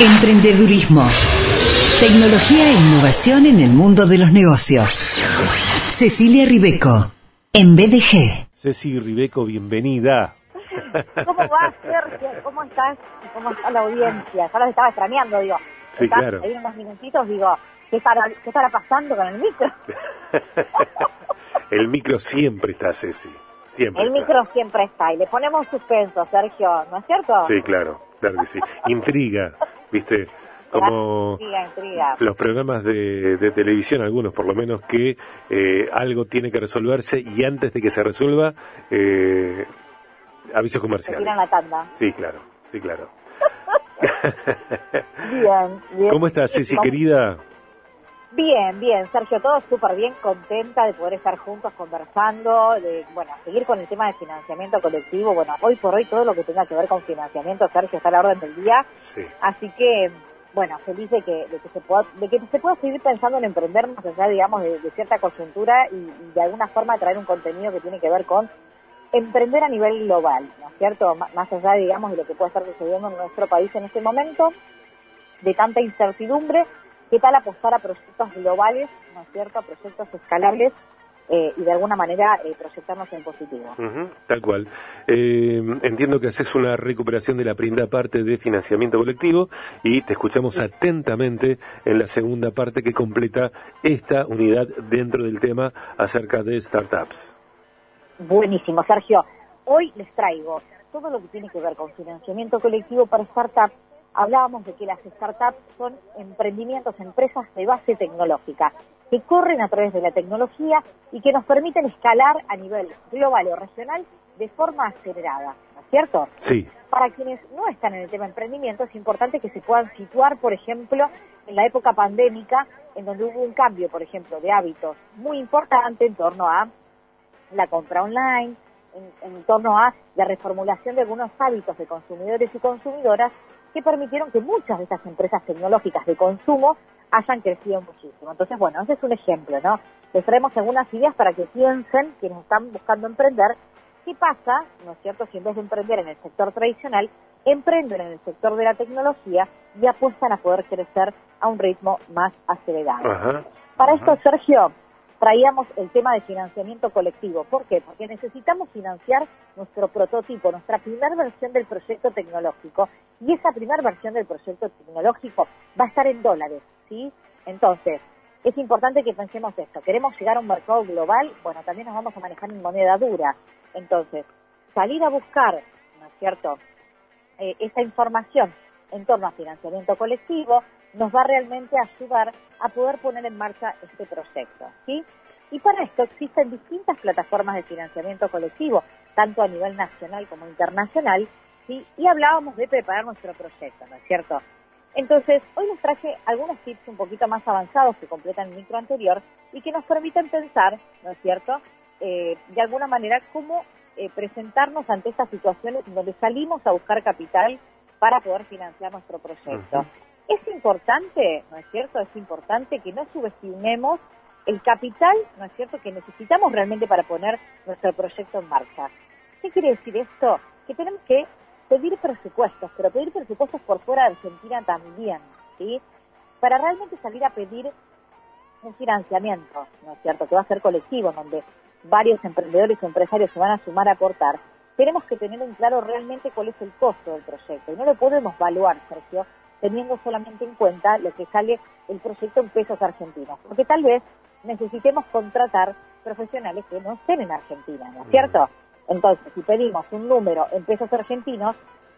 Emprendedurismo. Tecnología e innovación en el mundo de los negocios. Cecilia Ribeco, en BDG. Ceci Ribeco, bienvenida. ¿Cómo va, Sergio? ¿Cómo estás? ¿Cómo está la audiencia? Ya los estaba extrañando, digo. Sí, Estás claro. Ahí unos minutitos, digo, ¿qué estará, ¿qué estará pasando con el micro? El micro siempre está, Ceci. Siempre El está. micro siempre está y le ponemos suspenso, Sergio, ¿no es cierto? Sí, claro, claro que sí. Intriga, ¿viste? Como los programas de, de televisión, algunos por lo menos, que eh, algo tiene que resolverse y antes de que se resuelva, eh, avisos Se comerciales. tiran la tanda. Sí, claro, sí, claro. Bien, bien. ¿Cómo estás, Ceci, querida? Bien, bien, Sergio, todo súper bien, contenta de poder estar juntos conversando, de, bueno, seguir con el tema de financiamiento colectivo. Bueno, hoy por hoy todo lo que tenga que ver con financiamiento, Sergio, está a la orden del día. Sí. Así que, bueno, feliz de que, de que se pueda, de que se pueda seguir pensando en emprender más allá, digamos, de, de cierta coyuntura y, y de alguna forma traer un contenido que tiene que ver con emprender a nivel global, ¿no es cierto? M- más allá, digamos, de lo que puede estar sucediendo en nuestro país en este momento, de tanta incertidumbre, ¿qué tal apostar a proyectos globales, ¿no es cierto? A proyectos escalables eh, y de alguna manera eh, proyectarnos en positivo. Tal cual. Eh, entiendo que haces una recuperación de la primera parte de financiamiento colectivo y te escuchamos atentamente en la segunda parte que completa esta unidad dentro del tema acerca de startups. Buenísimo, Sergio. Hoy les traigo todo lo que tiene que ver con financiamiento colectivo para startups. Hablábamos de que las startups son emprendimientos, empresas de base tecnológica, que corren a través de la tecnología y que nos permiten escalar a nivel global o regional de forma acelerada, ¿no es cierto? Sí, Para quienes no están en el tema emprendimiento, es importante que se puedan situar, por ejemplo, en la época pandémica, en donde hubo un cambio, por ejemplo, de hábitos muy importante en torno a la compra online, en, en torno a la reformulación de algunos hábitos de consumidores y consumidoras que permitieron que muchas de estas empresas tecnológicas de consumo hayan crecido muchísimo. Entonces, bueno, ese es un ejemplo, ¿no? Les traemos algunas ideas para que piensen, quienes están buscando emprender, qué pasa, ¿no es cierto?, si en vez de emprender en el sector tradicional, emprenden en el sector de la tecnología y apuestan a poder crecer a un ritmo más acelerado. ajá. Para esto, Sergio, traíamos el tema de financiamiento colectivo. ¿Por qué? Porque necesitamos financiar nuestro prototipo, nuestra primera versión del proyecto tecnológico. Y esa primera versión del proyecto tecnológico va a estar en dólares, ¿sí? Entonces, es importante que pensemos esto. ¿Queremos llegar a un mercado global? Bueno, también nos vamos a manejar en moneda dura. Entonces, salir a buscar, ¿no es cierto?, eh, esta información en torno a financiamiento colectivo nos va realmente a ayudar a poder poner en marcha este proyecto, ¿sí? Y para esto existen distintas plataformas de financiamiento colectivo, tanto a nivel nacional como internacional, ¿sí? Y hablábamos de preparar nuestro proyecto, ¿no es cierto? Entonces, hoy les traje algunos tips un poquito más avanzados que completan el micro anterior y que nos permiten pensar, ¿no es cierto?, eh, de alguna manera cómo eh, presentarnos ante estas situaciones donde salimos a buscar capital para poder financiar nuestro proyecto. Es importante, ¿no es cierto? Es importante que no subestimemos el capital, ¿no es cierto?, que necesitamos realmente para poner nuestro proyecto en marcha. ¿Qué quiere decir esto? Que tenemos que pedir presupuestos, pero pedir presupuestos por fuera de Argentina también, ¿sí? Para realmente salir a pedir un financiamiento, ¿no es cierto?, que va a ser colectivo, donde varios emprendedores y empresarios se van a sumar a aportar, tenemos que tener en claro realmente cuál es el costo del proyecto. Y no lo podemos evaluar, Sergio, teniendo solamente en cuenta lo que sale el proyecto en pesos argentinos. Porque tal vez necesitemos contratar profesionales que no estén en Argentina, ¿no es cierto? Entonces, si pedimos un número en pesos argentinos,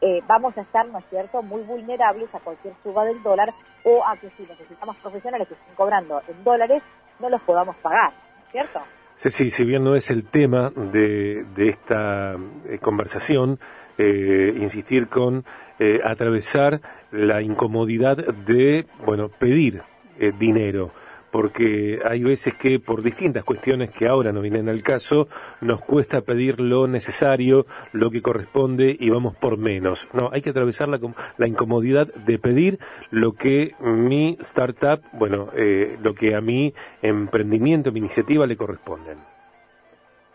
eh, vamos a estar, ¿no es cierto?, muy vulnerables a cualquier suba del dólar o a que si necesitamos profesionales que estén cobrando en dólares, no los podamos pagar, ¿no es cierto? Ceci, si bien no es el tema de, de esta eh, conversación, eh, insistir con eh, atravesar la incomodidad de, bueno, pedir eh, dinero, porque hay veces que por distintas cuestiones que ahora no vienen al caso, nos cuesta pedir lo necesario, lo que corresponde y vamos por menos. No, hay que atravesar la, la incomodidad de pedir lo que mi startup, bueno, eh, lo que a mi emprendimiento, mi iniciativa le corresponden.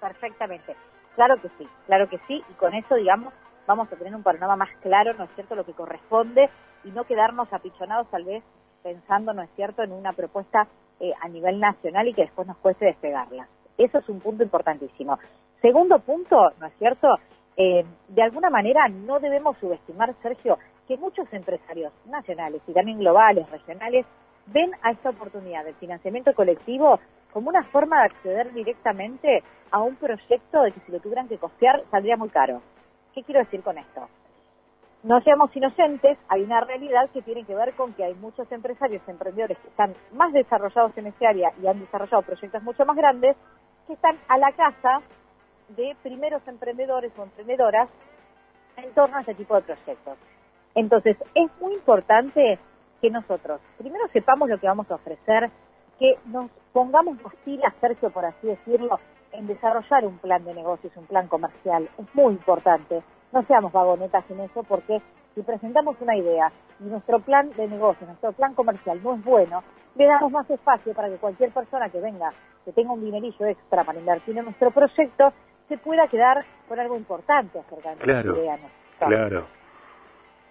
Perfectamente. Claro que sí, claro que sí, y con eso, digamos, vamos a tener un panorama más claro, ¿no es cierto?, lo que corresponde y no quedarnos apichonados tal vez pensando, ¿no es cierto?, en una propuesta eh, a nivel nacional y que después nos cueste despegarla. Eso es un punto importantísimo. Segundo punto, ¿no es cierto?, eh, de alguna manera no debemos subestimar, Sergio, que muchos empresarios nacionales y también globales, regionales, ven a esta oportunidad del financiamiento colectivo como una forma de acceder directamente a un proyecto de que si lo tuvieran que costear saldría muy caro. ¿Qué quiero decir con esto? No seamos inocentes, hay una realidad que tiene que ver con que hay muchos empresarios, emprendedores que están más desarrollados en este área y han desarrollado proyectos mucho más grandes, que están a la casa de primeros emprendedores o emprendedoras en torno a este tipo de proyectos. Entonces, es muy importante que nosotros primero sepamos lo que vamos a ofrecer, que nos pongamos las pilas, Sergio, por así decirlo, en desarrollar un plan de negocios, un plan comercial. Es muy importante. No seamos vagonetas en eso porque si presentamos una idea y nuestro plan de negocios, nuestro plan comercial no es bueno, le damos más espacio para que cualquier persona que venga, que tenga un dinerillo extra para invertir en nuestro proyecto, se pueda quedar con algo importante acerca de claro, idea. Claro,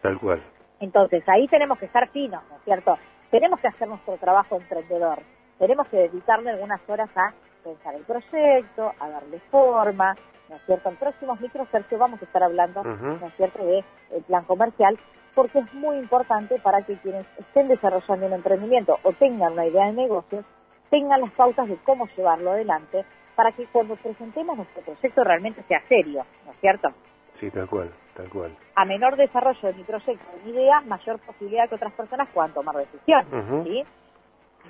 tal cual. Entonces, ahí tenemos que estar finos, ¿no es cierto? Tenemos que hacer nuestro trabajo emprendedor. Tenemos que dedicarle algunas horas a pensar el proyecto, a darle forma, ¿no es cierto? En próximos microsercios vamos a estar hablando, ¿no es cierto?, del de plan comercial, porque es muy importante para que quienes estén desarrollando un emprendimiento o tengan una idea de negocios, tengan las pautas de cómo llevarlo adelante para que cuando presentemos nuestro proyecto realmente sea serio, ¿no es cierto? Sí, tal cual, tal cual. A menor desarrollo de mi proyecto, de mi idea, mayor posibilidad que otras personas puedan tomar decisiones, ¿sí?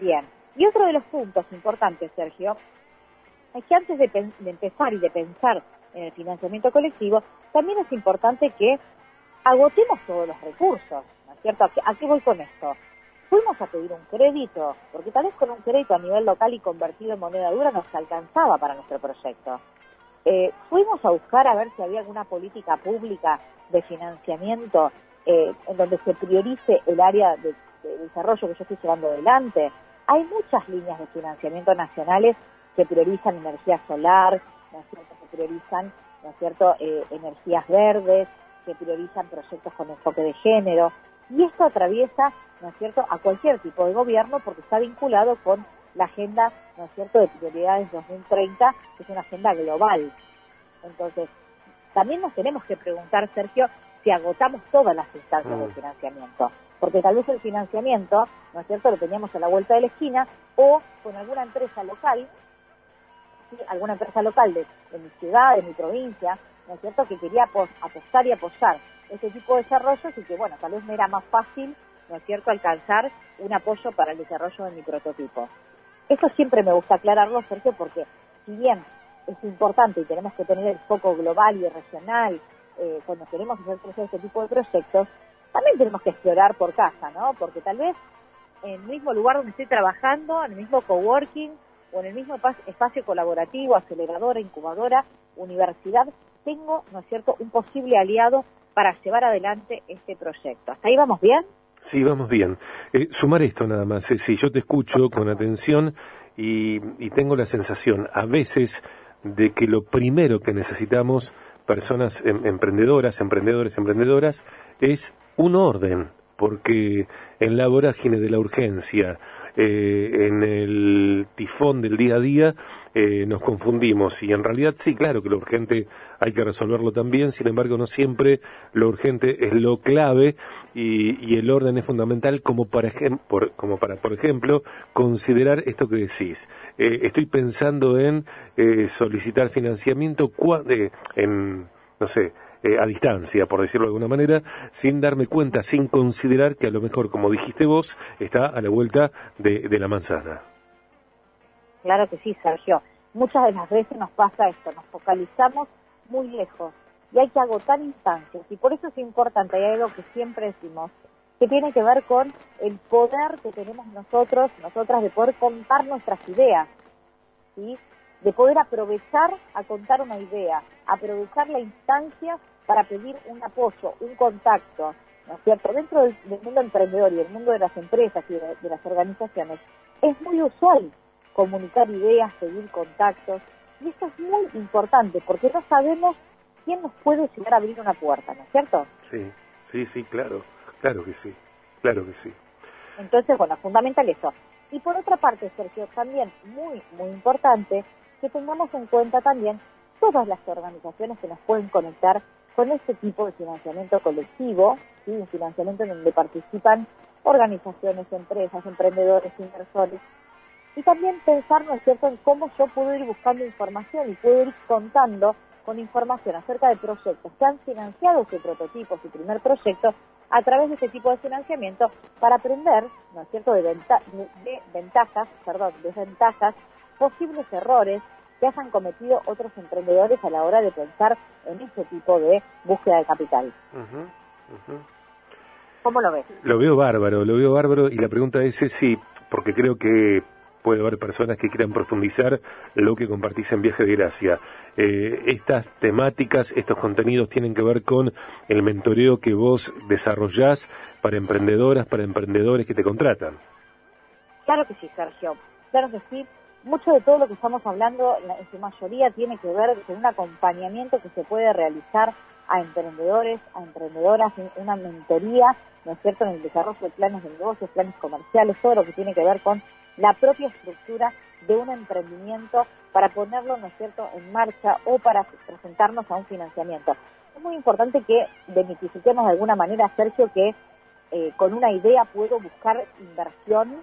Bien. Y otro de los puntos importantes, Sergio, es que antes de, empezar y de pensar en el financiamiento colectivo, también es importante que agotemos todos los recursos, ¿no es cierto? ¿A qué voy con esto? fuimos a pedir un crédito, porque tal vez con un crédito a nivel local y convertido en moneda dura nos alcanzaba para nuestro proyecto. Eh, fuimos a buscar a ver si había alguna política pública de financiamiento eh, en donde se priorice el área de, desarrollo que yo estoy llevando adelante. Hay muchas líneas de financiamiento nacionales que priorizan energía solar, ¿no es cierto? que priorizan ¿no es cierto? Eh, energías verdes, que priorizan proyectos con enfoque de género. Y esto atraviesa ¿no es cierto?, a cualquier tipo de gobierno porque está vinculado con la agenda, ¿no es cierto?, de prioridades 2030, que es una agenda global. Entonces, también nos tenemos que preguntar, Sergio, si agotamos todas las instancias de mm. financiamiento. Porque tal vez el financiamiento, ¿no es cierto?, lo teníamos a la vuelta de la esquina o con alguna empresa local, alguna empresa local de, mi ciudad, de mi provincia, ¿no es cierto?, que quería apostar y apoyar ese tipo de desarrollos y que, bueno, tal vez me era más fácil ¿no es cierto?, alcanzar un apoyo para el desarrollo de mi prototipo. Eso siempre me gusta aclararlo, Sergio, porque si bien es importante y tenemos que tener el foco global y regional eh, cuando queremos hacer crecer este tipo de proyectos, también tenemos que explorar por casa, ¿no? Porque tal vez en el mismo lugar donde estoy trabajando, en el mismo coworking o en el mismo espacio colaborativo, aceleradora, incubadora, universidad, tengo, ¿no es cierto?, un posible aliado para llevar adelante este proyecto. ¿Hasta ahí vamos bien? Sí, vamos bien. Eh, sumar esto nada más. Eh, si yo te escucho con atención y, tengo la sensación a veces de que lo primero que necesitamos personas em, emprendedoras, emprendedores, emprendedoras, es un orden, porque en la vorágine de la urgencia, eh, en el tifón del día a día eh, nos confundimos y en realidad sí, claro que lo urgente hay que resolverlo también, sin embargo no siempre lo urgente es lo clave y, el orden es fundamental como para, por, como para, por ejemplo, considerar esto que decís. Eh, estoy pensando en solicitar financiamiento en, no sé, eh, a distancia, por decirlo de alguna manera, sin darme cuenta, sin considerar que a lo mejor, como dijiste vos, está a la vuelta de, la manzana. Claro que sí, Sergio. Muchas de las veces nos pasa esto, nos focalizamos muy lejos y hay que agotar instancias. Y por eso es importante, hay algo que siempre decimos, que tiene que ver con el poder que tenemos nosotros, nosotras, de poder contar nuestras ideas, ¿sí? De poder aprovechar a contar una idea, aprovechar la instancia para pedir un apoyo, un contacto, ¿no es cierto? Dentro del, mundo emprendedor y del mundo de las empresas y de, las organizaciones, es muy usual comunicar ideas, pedir contactos, y esto es muy importante porque no sabemos quién nos puede llegar a abrir una puerta, ¿no es cierto? Sí, sí, sí, claro, claro que sí, claro que sí. Entonces, bueno, fundamental eso. Y por otra parte, Sergio, también muy, muy importante que tengamos en cuenta también todas las organizaciones que nos pueden conectar con este tipo de financiamiento colectivo, ¿sí? un financiamiento en donde participan organizaciones, empresas, emprendedores, inversores, y también pensar, ¿no es cierto?, en cómo yo puedo ir buscando información y puedo ir contando con información acerca de proyectos que han financiado su prototipo, su primer proyecto, a través de este tipo de financiamiento para aprender, ¿no es cierto?, de, de ventajas, perdón, desventajas, posibles errores que hayan cometido otros emprendedores a la hora de pensar en este tipo de búsqueda de capital. ¿Cómo lo ves? Lo veo bárbaro, lo veo bárbaro y la pregunta es sí, porque creo que puede haber personas que quieran profundizar lo que compartís en Viaje de Gracia. Eh, estas temáticas, estos contenidos tienen que ver con el mentoreo que vos desarrollás para emprendedoras, para emprendedores que te contratan. Claro que sí, Sergio. Claro que sí. Mucho de todo lo que estamos hablando, en su mayoría, tiene que ver con un acompañamiento que se puede realizar a emprendedores, a emprendedoras, una mentoría, ¿no es cierto?, en el desarrollo de planes de negocios, planes comerciales, todo lo que tiene que ver con la propia estructura de un emprendimiento para ponerlo, ¿no es cierto?, en marcha o para presentarnos a un financiamiento. Es muy importante que demitifiquemos de alguna manera, Sergio, que eh, con una idea puedo buscar inversión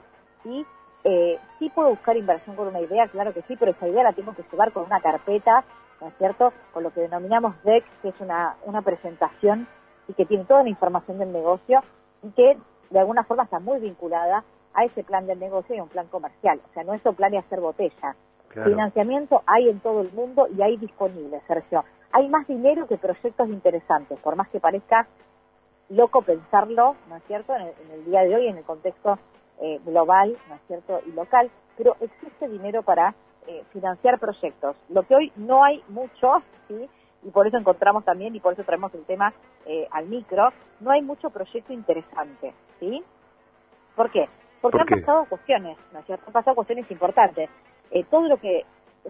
y eh, sí puedo buscar inversión con una idea, claro que sí, pero esa idea la tengo que llevar con una carpeta, ¿no es cierto?, con lo que denominamos DEX, que es una, una presentación y que tiene toda la información del negocio y que de alguna forma está muy vinculada a ese plan del negocio y a un plan comercial. O sea, nuestro plan es hacer botella. Financiamiento hay en todo el mundo y hay disponible, Sergio. Hay más dinero que proyectos interesantes, por más que parezca loco pensarlo, ¿no es cierto?, en el, día de hoy, en el contexto eh, global, ¿no es cierto?, y local, pero existe dinero para eh, financiar proyectos. Lo que hoy no hay mucho, ¿sí?, y por eso encontramos también, y por eso traemos el tema eh, al micro, no hay mucho proyecto interesante, ¿sí? ¿Por qué? Porque han pasado cuestiones, ¿no es cierto? Han pasado cuestiones importantes. Eh, todo lo que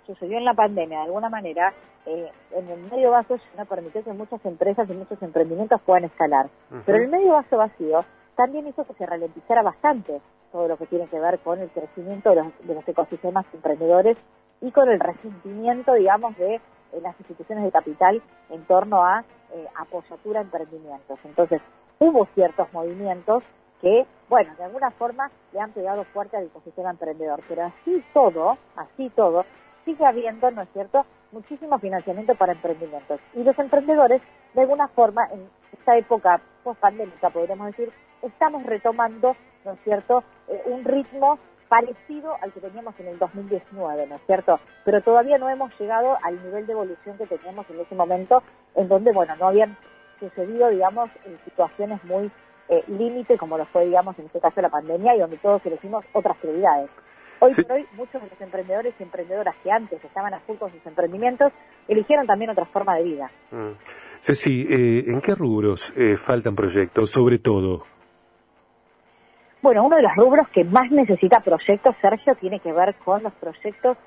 sucedió en la pandemia, de alguna manera, eh, en el medio vaso no permitió que muchas empresas y muchos emprendimientos puedan escalar. Pero el medio vaso vacío también hizo que se ralentizara bastante todo lo que tiene que ver con el crecimiento de los, de los ecosistemas emprendedores y con el resentimiento, digamos, de eh, las instituciones de capital en torno a eh, apoyatura a emprendimientos. Entonces, hubo ciertos movimientos que, bueno, de alguna forma le han pegado fuerte al ecosistema emprendedor, pero así todo, así todo, sigue habiendo, ¿no es cierto?, muchísimo financiamiento para emprendimientos. Y los emprendedores, de alguna forma, en esta época post-pandémica, podríamos decir, estamos retomando, ¿no es cierto?, eh, un ritmo parecido al que teníamos en el 2019, ¿no es cierto? Pero todavía no hemos llegado al nivel de evolución que teníamos en ese momento, en donde, bueno, no habían sucedido, digamos, en situaciones muy eh, límite, como lo fue, digamos, en este caso la pandemia, y donde todos elegimos otras prioridades. Hoy por hoy, muchos de los emprendedores y emprendedoras que antes estaban a full con sus emprendimientos, eligieron también otra forma de vida. Mm. Ceci, eh, ¿en qué rubros eh, faltan proyectos, sobre todo? Bueno, uno de los rubros que más necesita proyectos, Sergio, tiene que ver con los proyectos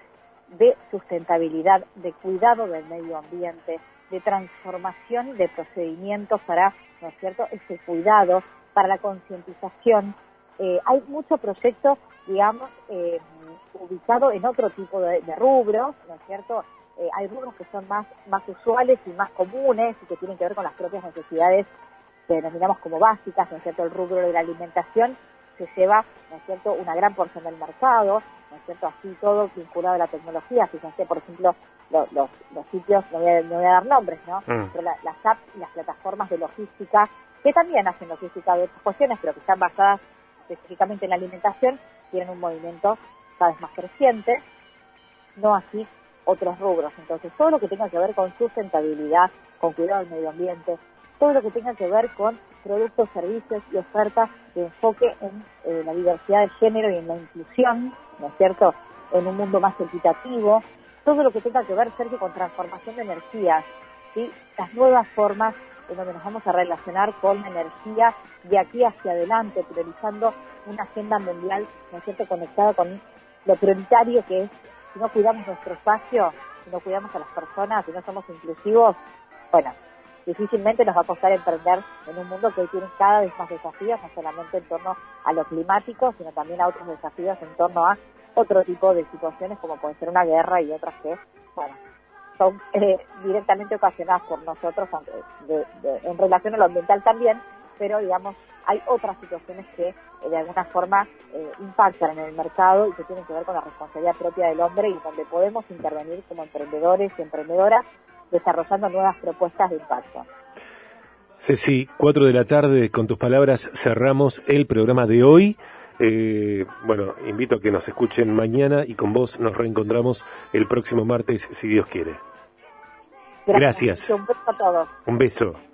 de sustentabilidad, de cuidado del medio ambiente, de transformación de procedimientos para, ¿no es cierto?, ese cuidado, para la concientización. Eh, hay muchos proyectos, digamos, eh, ubicados en otro tipo de, rubros, ¿no es cierto? Eh, hay rubros que son más, más usuales y más comunes y que tienen que ver con las propias necesidades que denominamos como básicas, ¿no es cierto?, el rubro de la alimentación se lleva, ¿no es cierto?, una gran porción del mercado, ¿no es cierto?, así todo vinculado a la tecnología, fíjense, por ejemplo, los, los, sitios, no voy, a, no voy, a, dar nombres, ¿no?, mm. pero las apps y las plataformas de logística, que también hacen logística de otras cuestiones, pero que están basadas específicamente en la alimentación, tienen un movimiento cada vez más creciente, no así otros rubros. Entonces, todo lo que tenga que ver con sustentabilidad, con cuidado del medio ambiente, todo lo que tenga que ver con productos, servicios y ofertas de enfoque en eh, la diversidad de género y en la inclusión, ¿no es cierto?, en un mundo más equitativo, todo lo que tenga que ver, Sergio, con transformación de energías, ¿sí? las nuevas formas en donde nos vamos a relacionar con la energía de aquí hacia adelante, priorizando una agenda mundial, ¿no es cierto?, conectada con lo prioritario que es, si no cuidamos nuestro espacio, si no cuidamos a las personas, si no somos inclusivos, bueno, difícilmente nos va a costar emprender en un mundo que hoy tiene cada vez más desafíos, no solamente en torno a lo climático, sino también a otros desafíos en torno a otro tipo de situaciones como puede ser una guerra y otras que, bueno, son eh, directamente ocasionadas por nosotros, en relación a lo ambiental también, pero digamos, hay otras situaciones que eh, de alguna forma eh, impactan en el mercado y que tienen que ver con la responsabilidad propia del hombre y donde podemos intervenir como emprendedores y emprendedoras desarrollando nuevas propuestas de impacto. Ceci, cuatro de la tarde, con tus palabras cerramos el programa de hoy. Eh, bueno, invito a que nos escuchen mañana y con vos nos reencontramos el próximo martes, si Dios quiere. Gracias. Un beso a todos. Un beso.